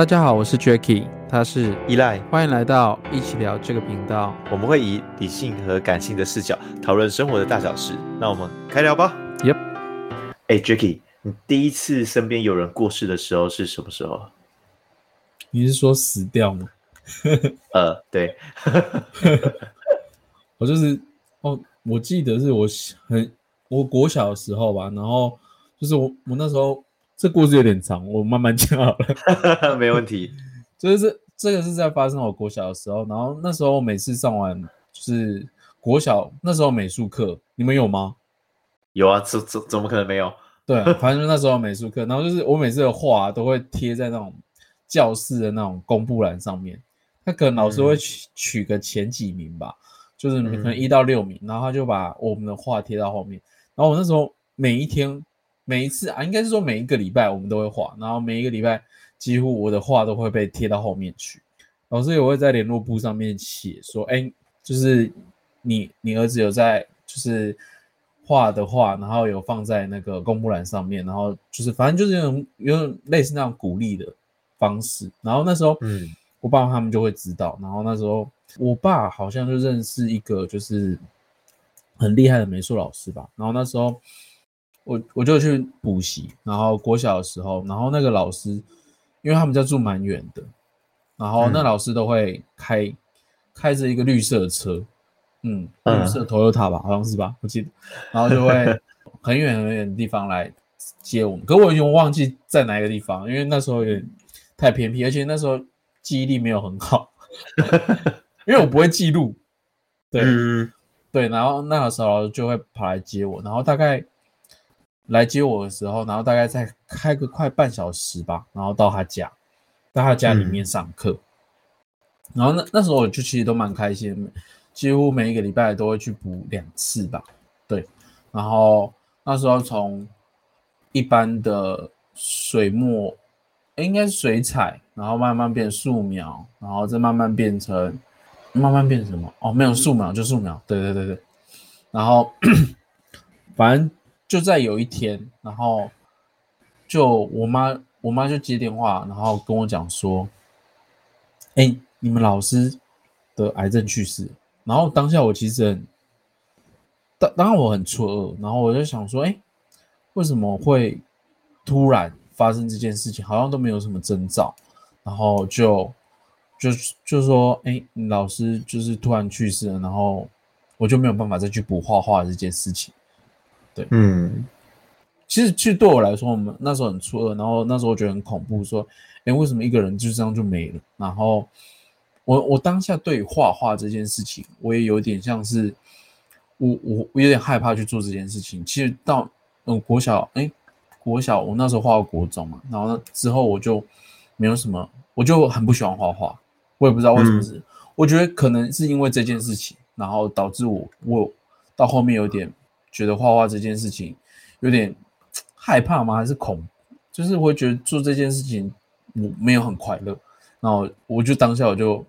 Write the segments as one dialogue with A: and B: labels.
A: 大家好，我是 Jacky，他是
B: 依赖，
A: 欢迎来到一起聊这个频道。
B: 我们会以理性和感性的视角讨论生活的大小事。那我们开聊吧。
A: Yep。
B: 哎，Jacky，你第一次身边有人过世的时候是什么时候？
A: 你是说死掉吗？
B: 呃，对。
A: 我就是哦，我记得是我很我国小的时候吧，然后就是我我那时候。这故事有点长，我慢慢讲好
B: 了。没问题，
A: 就是这个是在发生我国小的时候，然后那时候每次上完就是国小那时候美术课，你们有吗？
B: 有啊，怎怎怎么可能没有？
A: 对，反正 那时候美术课，然后就是我每次的画都会贴在那种教室的那种公布栏上面，他可能老师会取取个前几名吧，就是可能一到六名，然后他就把我们的画贴到后面，然后我那时候每一天。每一次啊，应该是说每一个礼拜我们都会画，然后每一个礼拜几乎我的画都会被贴到后面去。老师也会在联络簿上面写说：“哎，就是你你儿子有在就是画的画，然后有放在那个公布栏上面，然后就是反正就是有种有种类似那种鼓励的方式。然后那时候，嗯，我爸他们就会知道。然后那时候我爸好像就认识一个就是很厉害的美术老师吧。然后那时候。我我就去补习，然后国小的时候，然后那个老师，因为他们家住蛮远的，然后那老师都会开开着一个绿色的车，嗯，绿色 Toyota 吧，好像是吧，我记得，然后就会 很远很远的地方来接我们，可我已经忘记在哪一个地方，因为那时候有点太偏僻，而且那时候记忆力没有很好，因为我不会记录，对对，然后那个时候就会跑来接我，然后大概。来接我的时候，然后大概再开个快半小时吧，然后到他家，到他家里面上课。然后那那时候我就其实都蛮开心，几乎每一个礼拜都会去补两次吧。对，然后那时候从一般的水墨，应该是水彩，然后慢慢变素描，然后再慢慢变成慢慢变成什么？哦，没有素描就素描。对对对对，然后 反正。就在有一天，然后就我妈，我妈就接电话，然后跟我讲说：“哎，你们老师得癌症去世。”然后当下我其实很，当当然我很错愕，然后我就想说：“哎，为什么会突然发生这件事情？好像都没有什么征兆。”然后就就就说：“哎，老师就是突然去世了。”然后我就没有办法再去补画画这件事情。对，嗯，其实其实对我来说，我们那时候很错愕，然后那时候我觉得很恐怖，说，哎，为什么一个人就这样就没了？然后我我当下对画画这件事情，我也有点像是，我我我有点害怕去做这件事情。其实到嗯国小，哎，国小我那时候画过国中嘛，然后之后我就没有什么，我就很不喜欢画画，我也不知道为什么是，我觉得可能是因为这件事情，然后导致我我到后面有点。觉得画画这件事情有点害怕吗？还是恐？就是会觉得做这件事情我没有很快乐。然后我就当下我就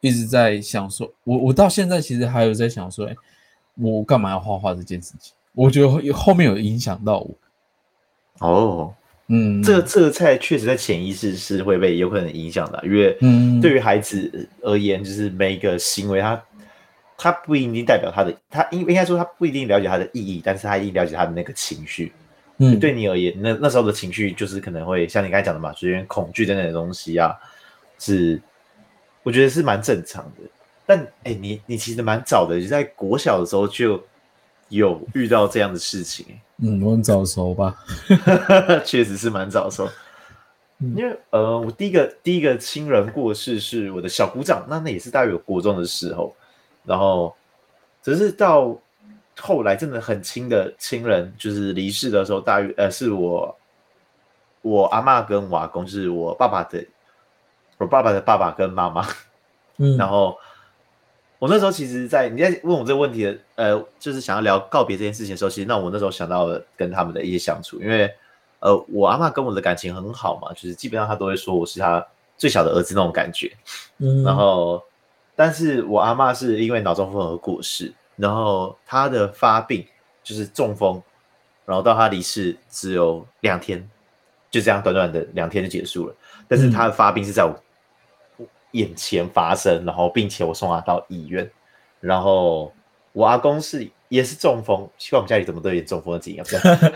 A: 一直在想说，我我到现在其实还有在想说，哎，我干嘛要画画这件事情？我觉得后面有影响到我。
B: 哦，嗯，这个这个菜确实在潜意识是会被有可能影响的，因为对于孩子而言，就是每一个行为他。他不一定代表他的，他应应该说他不一定了解他的意义，但是他一定了解他的那个情绪。嗯，对你而言，那那时候的情绪就是可能会像你刚才讲的嘛，有点恐惧等等的东西啊，是我觉得是蛮正常的。但哎，你你其实蛮早的，就在国小的时候就有遇到这样的事情。
A: 嗯，我很早熟吧？
B: 确实是蛮早熟。因为呃，我第一个第一个亲人过世是我的小姑丈，那那也是大约有国中的时候。然后，只是到后来真的很亲的亲人，就是离世的时候，大约呃是我我阿妈跟我阿公，就是我爸爸的我爸爸的爸爸跟妈妈。嗯，然后我那时候其实，在你在问我这个问题的，呃，就是想要聊告别这件事情的时候，其实那我那时候想到了跟他们的一些相处，因为呃，我阿妈跟我的感情很好嘛，就是基本上她都会说我是她最小的儿子那种感觉。嗯，然后。但是我阿妈是因为脑中风而过世，然后她的发病就是中风，然后到她离世只有两天，就这样短短的两天就结束了。但是她的发病是在我眼前发生，然后并且我送她到医院，然后我阿公是也是中风，希望我们家里怎么都有点中风的经验，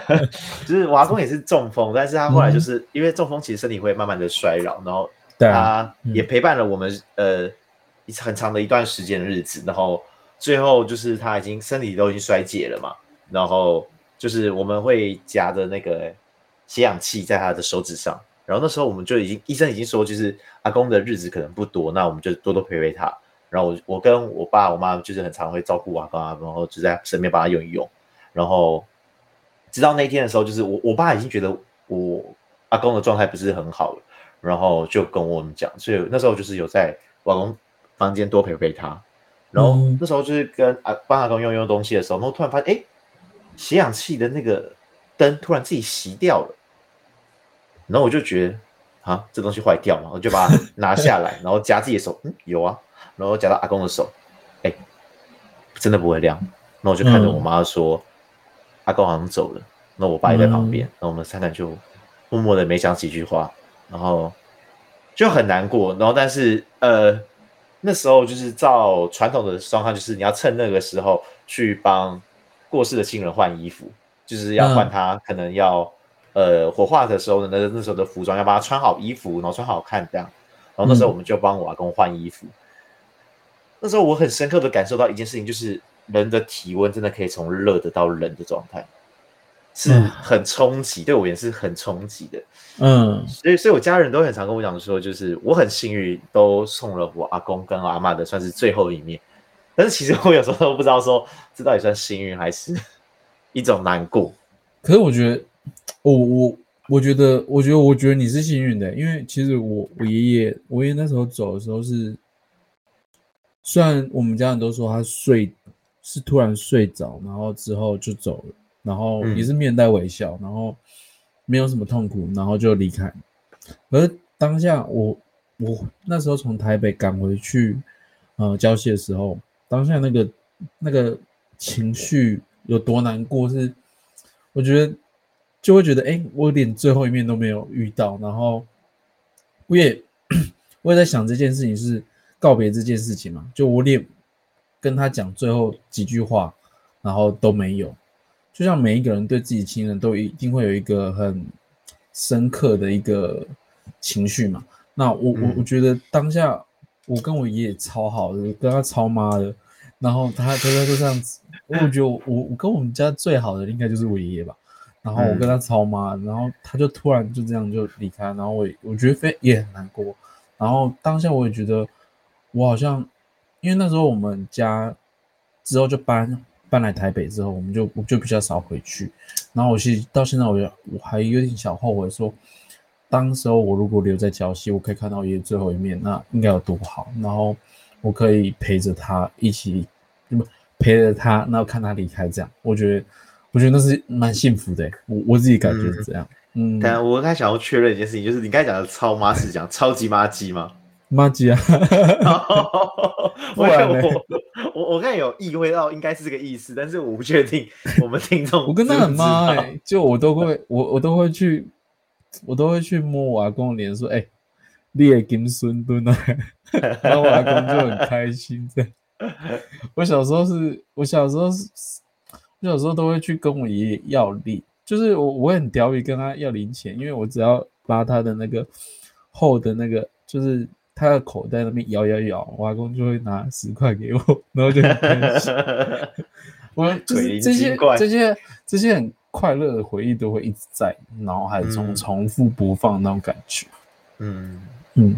B: 就是我阿公也是中风，但是他后来就是因为中风，其实身体会慢慢的衰老，然后他也陪伴了我们呃一很长的一段时间的日子，然后最后就是他已经身体都已经衰竭了嘛，然后就是我们会夹着那个吸氧器在他的手指上。然后那时候我们就已经医生已经说，就是阿公的日子可能不多，那我们就多多陪陪他。然后我我跟我爸我妈就是很常会照顾阿公啊，然后就在身边帮他用一用。然后直到那一天的时候，就是我我爸已经觉得我阿公的状态不是很好了，然后就跟我们讲，所以那时候就是有在阿公房间多陪陪他。然后那时候就是跟阿帮阿公用用东西的时候，然后突然发现，哎，吸氧器的那个灯突然自己熄掉了。然后我就觉得，啊，这东西坏掉嘛，我就把它拿下来，然后夹自己的手，嗯，有啊，然后夹到阿公的手，哎，真的不会亮。那我就看着我妈说，阿公好像走了。那我爸也在旁边，那我们三个就默默的没讲几句话，然后就很难过。然后但是呃，那时候就是照传统的状况，就是你要趁那个时候去帮过世的亲人换衣服，就是要换他，可能要。呃，火化的时候的，那那时候的服装要帮他穿好衣服，然后穿好看这样。然后那时候我们就帮我阿公换衣服。那时候我很深刻的感受到一件事情，就是人的体温真的可以从热的到冷的状态，是很冲击，对我也是很冲击的。嗯，所以所以我家人都很常跟我讲说，就是我很幸运，都送了我阿公跟阿妈的算是最后一面。但是其实我有时候都不知道说，这到底算幸运还是一种难过。
A: 可是我觉得。我我我觉得，我觉得，我觉得你是幸运的，因为其实我我爷爷，我爷爷那时候走的时候是，虽然我们家人都说他睡是突然睡着，然后之后就走了，然后也是面带微笑，然后没有什么痛苦，然后就离开。而当下我我那时候从台北赶回去，呃，交戏的时候，当下那个那个情绪有多难过，是我觉得。就会觉得，哎，我连最后一面都没有遇到，然后我也 我也在想这件事情是告别这件事情嘛？就我连跟他讲最后几句话，然后都没有。就像每一个人对自己亲人都一定会有一个很深刻的一个情绪嘛。那我我我觉得当下我跟我爷爷超好的，跟他超妈的，然后他他他就这样子，我觉得我我跟我们家最好的应该就是我爷爷吧。然后我跟他超妈，然后他就突然就这样就离开，然后我我觉得非也很难过。然后当下我也觉得我好像，因为那时候我们家之后就搬搬来台北之后，我们就我就比较少回去。然后我其实到现在我我还有点小后悔，说当时候我如果留在礁溪，我可以看到爷爷最后一面，那应该有多好。然后我可以陪着他一起，么陪着他，然后看他离开，这样我觉得。我觉得那是蛮幸福的，我我自己感觉是这样。嗯，
B: 但我刚想要确认一件事情，就是你刚才讲的超妈是讲超级妈鸡吗？
A: 妈鸡啊！
B: 我我我我刚有意会到应该是这个意思，但是我不确定 我们听众。
A: 我跟他很妈哎，就我都会我我都会去，我都会去摸我阿公的脸，说哎，你也金孙墩啊，然后我阿公就很开心。这样，我小时候是我小时候是。我小时候都会去跟我爷爷要零，就是我我很调皮跟他要零钱，因为我只要拉他的那个厚的那个，就是他的口袋那边摇摇摇，我阿公就会拿十块给我，然后就很开心。我就是这些这些这些很快乐的回忆都会一直在脑海中重复播放那种感觉。嗯
B: 嗯，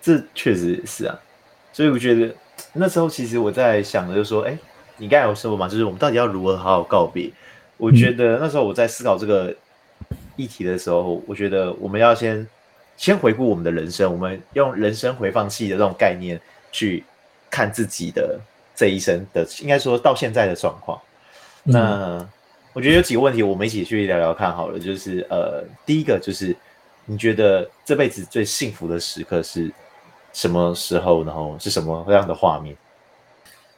B: 这确实是啊，所以我觉得那时候其实我在想的就是说，哎。你刚才有说嘛，就是我们到底要如何好好告别？我觉得那时候我在思考这个议题的时候，我觉得我们要先先回顾我们的人生，我们用人生回放器的这种概念去看自己的这一生的，应该说到现在的状况。那我觉得有几个问题，我们一起去聊聊看好了。就是呃，第一个就是你觉得这辈子最幸福的时刻是什么时候？然后是什么样的画面？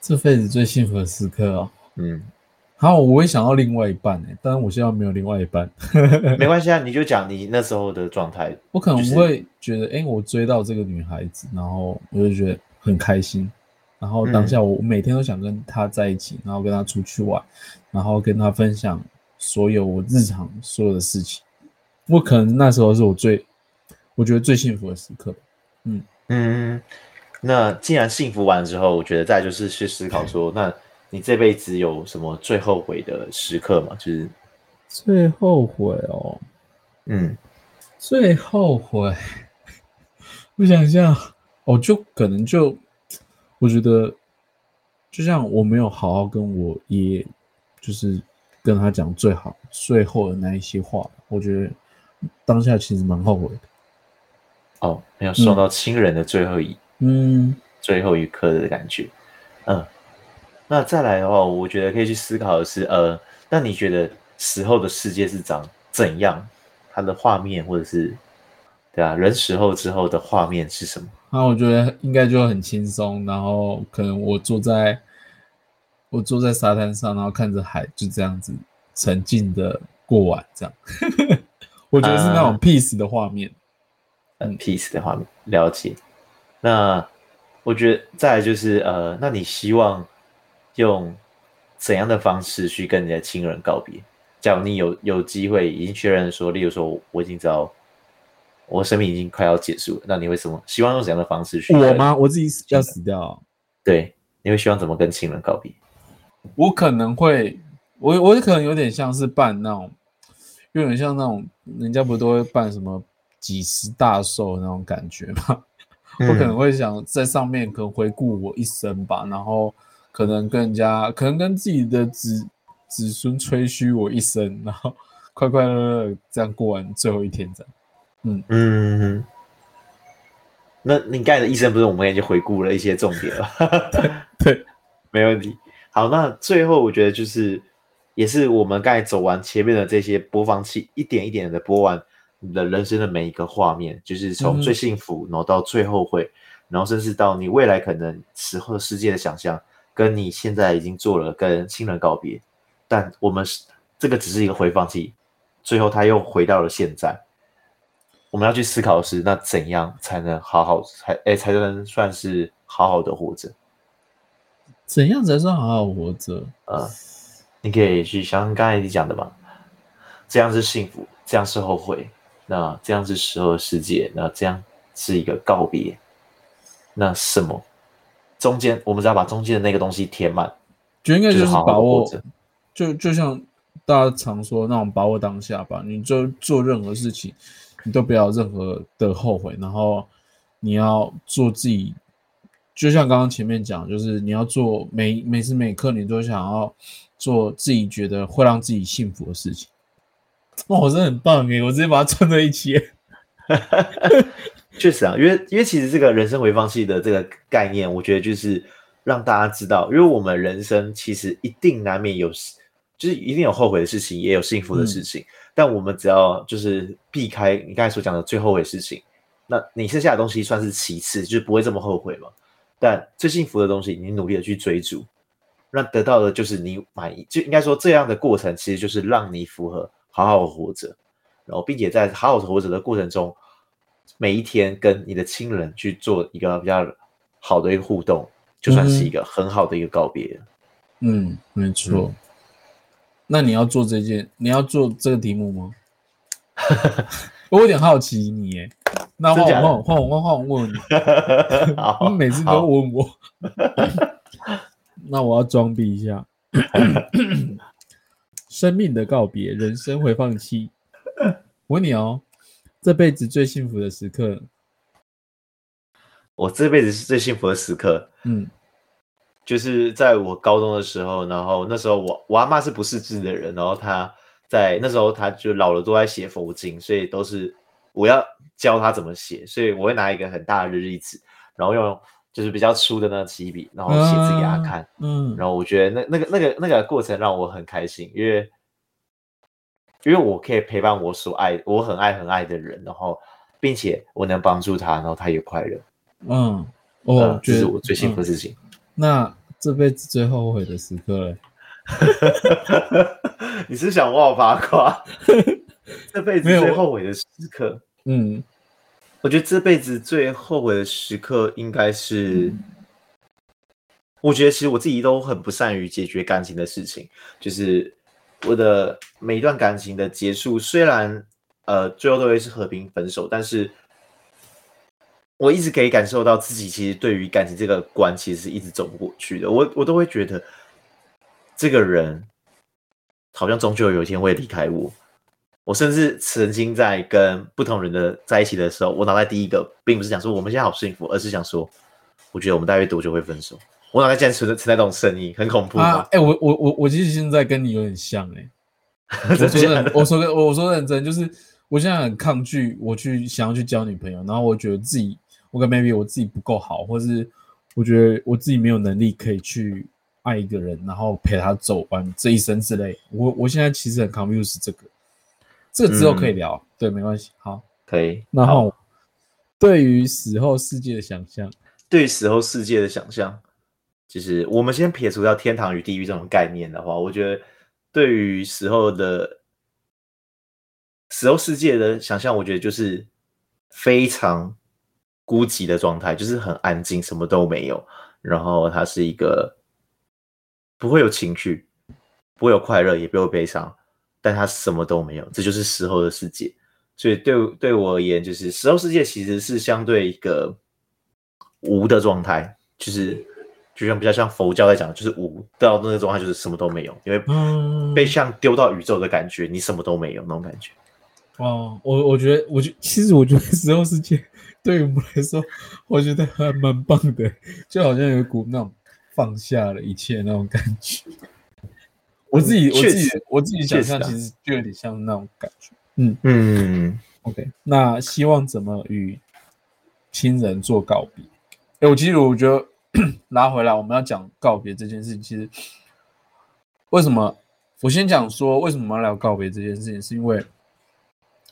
A: 这辈子最幸福的时刻哦，嗯，好，我会想要另外一半哎，但是我现在没有另外一半，
B: 没关系啊，你就讲你那时候的状态。
A: 我可能会觉得，哎，我追到这个女孩子，然后我就觉得很开心，然后当下我每天都想跟她在一起，然后跟她出去玩，然后跟她分享所有我日常所有的事情。我可能那时候是我最，我觉得最幸福的时刻。
B: 嗯嗯，那既然幸福完之后，我觉得再就是去思考说，那。你这辈子有什么最后悔的时刻吗？就是
A: 最后悔哦，嗯，最后悔。我想一下，我就可能就，我觉得，就像我没有好好跟我爷，就是跟他讲最好最后的那一些话，我觉得当下其实蛮后悔的。
B: 哦，没有受到亲人的最后一，嗯，最后一刻的感觉，嗯。那再来的话，我觉得可以去思考的是，呃，那你觉得死后的世界是长怎样？它的画面，或者是，对啊，人死后之后的画面是什么？
A: 那我觉得应该就很轻松，然后可能我坐在，我坐在沙滩上，然后看着海，就这样子沉静的过完，这样，我觉得是那种 peace 的画面，
B: 嗯，peace 的画面，了解。那我觉得再来就是，呃，那你希望？用怎样的方式去跟你的亲人告别？假如你有有机会已经确认说，例如说我已经知道我生命已经快要结束了，那你会什么？希望用怎样的方式去？
A: 我吗？我自己要死掉？
B: 对，你会希望怎么跟亲人告别？
A: 我可能会，我我可能有点像是办那种，有点像那种人家不都会办什么几十大寿那种感觉吗？我可能会想在上面可能回顾我一生吧，然后。可能跟人家，可能跟自己的子子孙吹嘘我一生，然后快快乐乐这样过完最后一天，这样。嗯嗯，
B: 那你刚才的一生不是我们已经回顾了一些重点了？
A: 对，
B: 没问题。好，那最后我觉得就是，也是我们刚才走完前面的这些播放器，一点一点的播完你的人生的每一个画面，就是从最幸福，然后到最后悔，然后甚至到你未来可能死后世界的想象。跟你现在已经做了跟亲人告别，但我们是这个只是一个回放器，最后他又回到了现在。我们要去思考的是，那怎样才能好好才哎才能算是好好的活着？
A: 怎样才算好好活着？
B: 呃，你可以去想刚才你讲的嘛，这样是幸福，这样是后悔，那这样是时候世界，那这样是一个告别，那什么？中间，我们只要把中间的那个东西填满，
A: 就应该就是把握，就就像大家常说那种把握当下吧。你就做任何事情，你都不要任何的后悔，然后你要做自己，就像刚刚前面讲，就是你要做每每时每刻，你都想要做自己觉得会让自己幸福的事情。哇，我真的很棒哎！我直接把它串在一起。
B: 确实啊，因为因为其实这个人生回放器的这个概念，我觉得就是让大家知道，因为我们人生其实一定难免有，就是一定有后悔的事情，也有幸福的事情。但我们只要就是避开你刚才所讲的最后悔的事情，那你剩下的东西算是其次，就是不会这么后悔嘛。但最幸福的东西，你努力的去追逐，那得到的就是你满意，就应该说这样的过程，其实就是让你符合好好活着，然后并且在好好活着的过程中。每一天跟你的亲人去做一个比较好的一个互动，就算是一个很好的一个告别。
A: 嗯，没错。那你要做这件，你要做这个题目吗？我有点好奇你耶。那换我换我换我换我问你。你每次都问我。那我要装逼一下。生命的告别，人生回放期。我问你哦。这辈子最幸福的时刻，
B: 我这辈子是最幸福的时刻。嗯，就是在我高中的时候，然后那时候我我阿妈是不识字的人，然后她在那时候她就老了都在写佛经，所以都是我要教她怎么写，所以我会拿一个很大的日历纸，然后用就是比较粗的那个起笔，然后写字给她看。嗯，然后我觉得那那个那个那个过程让我很开心，因为。因为我可以陪伴我所爱、我很爱很爱的人，然后，并且我能帮助他，然后他也快乐。
A: 嗯，哦，
B: 这是我最幸福的事情。
A: 那这辈子最后悔的时刻，
B: 你是想挖我八卦？这辈子最后悔的时刻，
A: 嗯
B: 我觉得这辈子最后悔的时刻应该是，我觉得其实我自己都很不善于解决感情的事情，就是我的每一段感情的结束，虽然呃最后都会是和平分手，但是我一直可以感受到自己其实对于感情这个关，其实是一直走不过去的。我我都会觉得这个人好像终究有一天会离开我。我甚至曾经在跟不同人的在一起的时候，我脑袋第一个并不是想说我们现在好幸福，而是想说，我觉得我们大约多久会分手？我脑袋竟然存在存在这种声音，很恐怖
A: 啊
B: 吧？，
A: 哎、我我我我其实现在跟你有点像 哎、我
B: 真
A: 说认
B: 的
A: 我说跟我说认真，就是我现在很抗拒我去想要去交女朋友，然后我觉得自己我跟 maybe 我自己不够好，或是我觉得我自己没有能力可以去爱一个人，然后陪他走完这一生之类。我我现在其实很 confused 这个，这个之后可以聊，对，没关系。好，
B: 可以。
A: 然后对于死后世界的想象，
B: 对死后世界的想象，就是我们先撇除掉天堂与地狱这种概念的话，我觉得对于死后的死后世界的想象，我觉得就是非常孤寂的状态，就是很安静，什么都没有。然后它是一个不会有情绪，不会有快乐，也不会悲伤，但它什么都没有，这就是死后的世界。所以对对我而言，就是死后世界其实是相对一个无的状态，就是就像比较像佛教在讲的，就是无到那个状态，就是什么都没有，因为
A: 嗯
B: 被像丢到宇宙的感觉，你什么都没有那种感觉。
A: 哦，我我觉得，我觉其实我觉得死后世界对于我们来说，我觉得还蛮棒的，就好像有一股那种放下了一切那种感觉。我自己我自己我自己想象，其实就有点像那种感觉。嗯
B: 嗯
A: ，，OK，那希望怎么与亲人做告别？哎，我其实我觉得 拉回来，我们要讲告别这件事情，其实为什么？我先讲说为什么要聊告别这件事情，是因为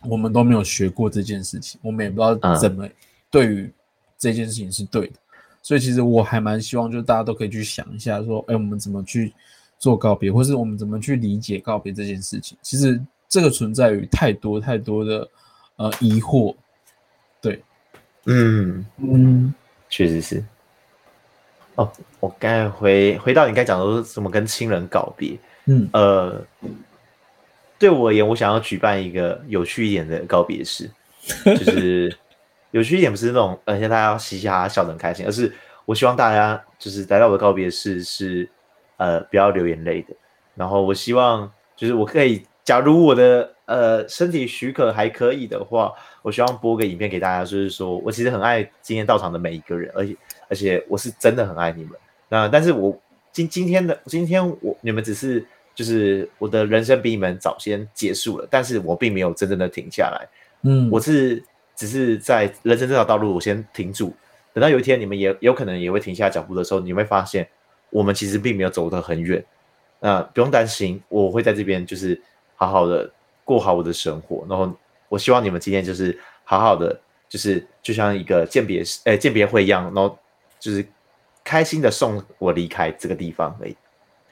A: 我们都没有学过这件事情，我们也不知道
B: 嗯
A: 怎么对于这件事情是对的，所以其实我还蛮希望，就是大家都可以去想一下，说，哎，我们怎么去做告别，或是我们怎么去理解告别这件事情。其实这个存在于太多太多的呃疑惑，对，
B: 嗯，
A: 嗯
B: 确实是。哦，我刚才回回到你刚才讲的说怎么跟亲人告别，
A: 嗯
B: 呃，对我而言，我想要举办一个有趣一点的告别式，就是有趣一点，不是那种呃，现在大家嘻嘻哈哈笑得很开心，而是我希望大家就是来到我的告别式是呃不要流眼泪的。然后我希望就是我可以，假如我的呃身体许可还可以的话，我希望播个影片给大家，就是说我其实很爱今天到场的每一个人，而且而且我是真的很爱你们。那但是我今今天的今天我你们只是就是我的人生比你们早先结束了，但是我并没有真正的停下来，
A: 嗯，
B: 我是只是在人生这条道路我先停住，等到有一天你们也有可能也会停下脚步的时候，你会发现我们其实并没有走得很远。那不用担心，我会在这边就是好好的过好我的生活，然后我希望你们今天就是好好的，就是就像一个鉴别呃鉴别会一样，然后就是开心的送我离开这个地方而已。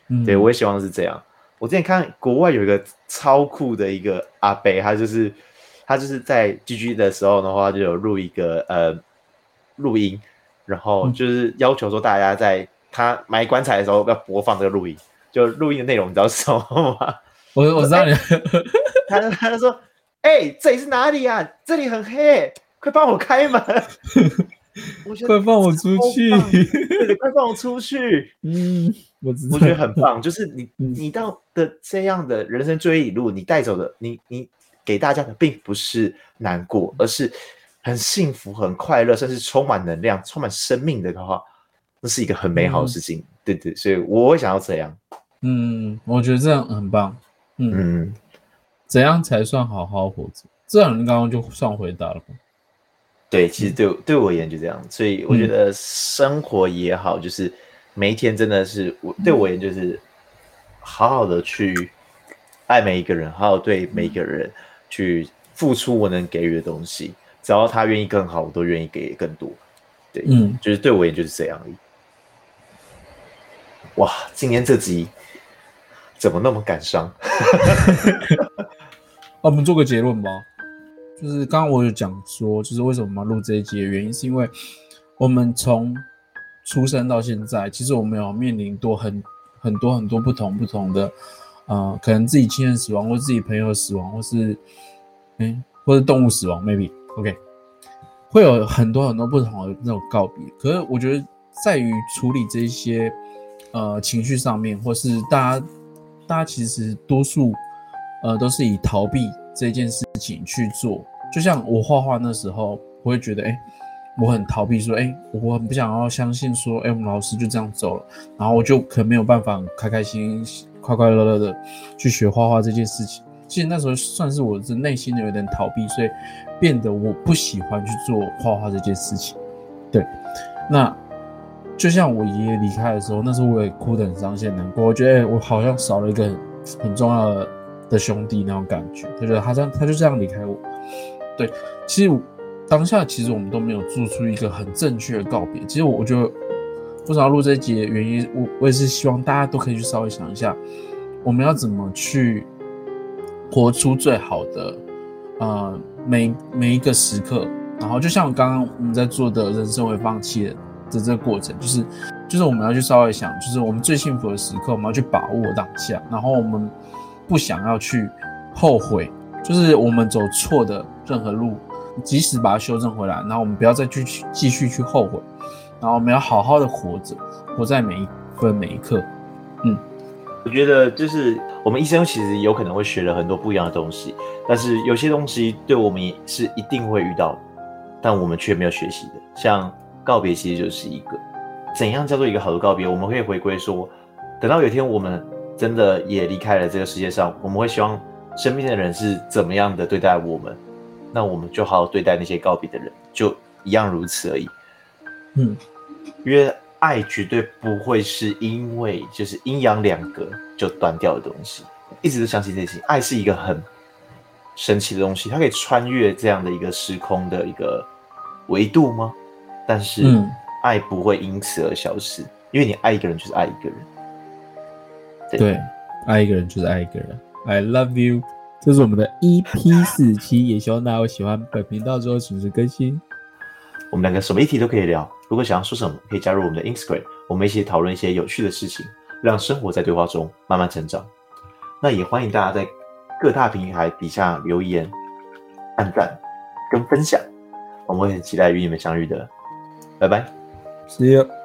A: 嗯
B: 对，我也希望是这样。我之前看国外有一个超酷的一个阿贝，他就是他就是在 GG 的时候的话，就有录一个呃录音，然后
A: 嗯
B: 就是要求说大家在他埋棺材的时候要播放这个录音，就录音的内容你知道是什么吗？
A: 我我知道你，
B: 他就他就说：“哎、这里是哪里啊？这里很黑，快帮我开门！” 我觉得
A: 快放我出去
B: 快放我出去！
A: 嗯，我
B: 我觉得很棒，就是你
A: 嗯
B: 你到的这样的人生追忆路，你带走的，你你给大家的并不是难过，而是很幸福、很快乐，甚至充满能量、充满生命的话，那是一个很美好的事情。对对，所以我会想要这样。
A: 嗯，我觉得这样很棒。嗯，
B: 嗯，
A: 怎样才算好好活着？这样你刚刚就算回答了吧。
B: 对，其实对我对我而言就这样，所以我觉
A: 嗯
B: 得生活也好，就是每一天真的是我对我而言就是好好的去爱每一个人，好好对每一个人去付出我能给予的东西，只要他愿意更好，我都愿意给更多。对，
A: 嗯，
B: 就是对我而言就是这样而已。哇，今天这集怎么那么感伤？
A: 我们做个结论吧，就是刚刚我有讲说，就是为什么我们要录这一集的原因，是因为我们从出生到现在，其实我们有面临多很很多很多不同不同的，呃，可能自己亲人死亡，或自己朋友死亡，或是嗯，或者动物死亡，maybe OK，会有很多很多不同的那种告别。可是我觉得在于处理这些呃情绪上面，或是大家大家其实多数。呃，都是以逃避这件事情去做。就像我画画那时候，我会觉得，哎，我很逃避，说，哎，我很不想要相信，说，哎，我们老师就这样走了，然后我就可能没有办法开开心心、快快乐乐的去学画画这件事情。其实那时候算是我的内心的有点逃避，所以变得我不喜欢去做画画这件事情。对，那就像我爷爷离开的时候，那时候我也哭得很伤心、难过。我觉得我好像少了一个很重要的。的兄弟那种感觉，他觉得他这样，他就这样离开我。对，其实当下其实我们都没有做出一个很正确的告别。其实我我觉得为什么要录这一集的原因，我我也是希望大家都可以去稍微想一下，我们要怎么去活出最好的呃每每一个时刻。然后就像我刚刚我们在做的人生会放弃的这个过程，就是就是我们要去稍微想，就是我们最幸福的时刻，我们要去把握当下。然后我们。不想要去后悔，就是我们走错的任何路，即使把它修正回来，然后我们不要再去继续去后悔，然后我们要好好的活着，活在每一分每一刻。嗯，
B: 我觉得就是我们一生其实有可能会学了很多不一样的东西，但是有些东西对我们是一定会遇到，但我们却没有学习的。像告别，其实就是一个怎样叫做一个好的告别？我们可以回归说，等到有一天我们。真的也离开了这个世界上，我们会希望身边的人是怎么样的对待我们，那我们就好好对待那些告别的人，就一样如此而已。
A: 嗯，
B: 因为爱绝对不会是因为就是阴阳两隔就断掉的东西。一直都相信这些，爱是一个很神奇的东西，它可以穿越这样的一个时空的一个维度吗？但是爱不会因此而消失，因为你爱一个人就是爱一个人。
A: 对，爱一个人就是爱一个人。I love you。这是我们的 EP 四期，也希望大家会喜欢本频道之后准时更新。
B: 我们两个什么议题都可以聊，如果想要说什么，可以加入我们的 Instagram，我们一起讨论一些有趣的事情，让生活在对话中慢慢成长。那也欢迎大家在各大平台底下留言、按赞跟分享，我们会很期待与你们相遇的。拜拜
A: ，See you。